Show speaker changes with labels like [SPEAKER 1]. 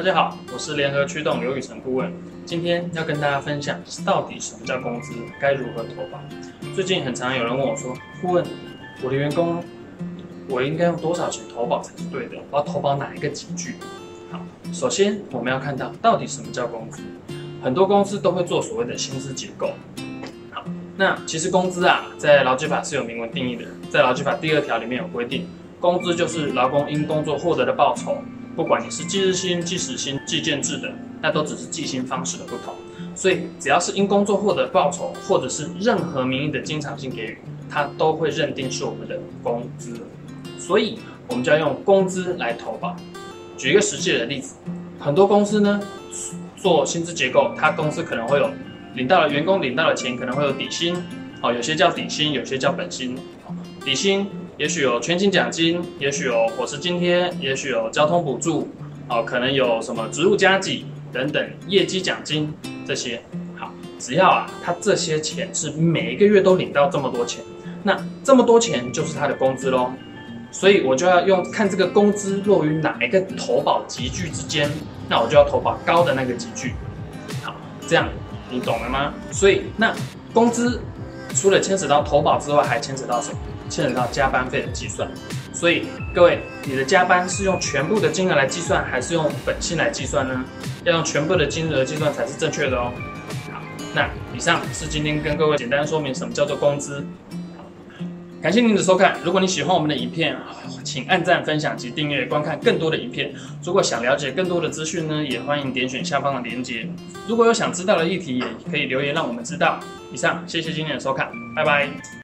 [SPEAKER 1] 大家好，我是联合驱动刘宇成顾问，今天要跟大家分享到底什么叫工资，该如何投保。最近很常有人问我说，顾问，我的员工，我应该用多少钱投保才是对的？我要投保哪一个级距？好，首先我们要看到到底什么叫工资。很多公司都会做所谓的薪资结构。好，那其实工资啊，在劳基法是有明文定义的，在劳基法第二条里面有规定，工资就是劳工因工作获得的报酬。不管你是计日薪、计时薪、计件制的，那都只是计薪方式的不同。所以只要是因工作获得报酬，或者是任何名义的经常性给予，它都会认定是我们的工资。所以我们就要用工资来投保。举一个实际的例子，很多公司呢做薪资结构，它公司可能会有领到了员工领到的钱，可能会有底薪，哦，有些叫底薪，有些叫本薪，底薪。也许有全勤奖金，也许有伙食津贴，也许有交通补助，哦，可能有什么职务加给等等业绩奖金这些。好，只要啊，他这些钱是每一个月都领到这么多钱，那这么多钱就是他的工资喽。所以我就要用看这个工资落于哪一个投保集聚之间，那我就要投保高的那个集聚。好，这样你懂了吗？所以那工资除了牵扯到投保之外，还牵扯到什么？牵扯到加班费的计算，所以各位，你的加班是用全部的金额来计算，还是用本薪来计算呢？要用全部的金额计算才是正确的哦。好，那以上是今天跟各位简单说明什么叫做工资。感谢您的收看，如果你喜欢我们的影片，请按赞、分享及订阅，观看更多的影片。如果想了解更多的资讯呢，也欢迎点选下方的链接。如果有想知道的议题，也可以留言让我们知道。以上，谢谢今天的收看，拜拜。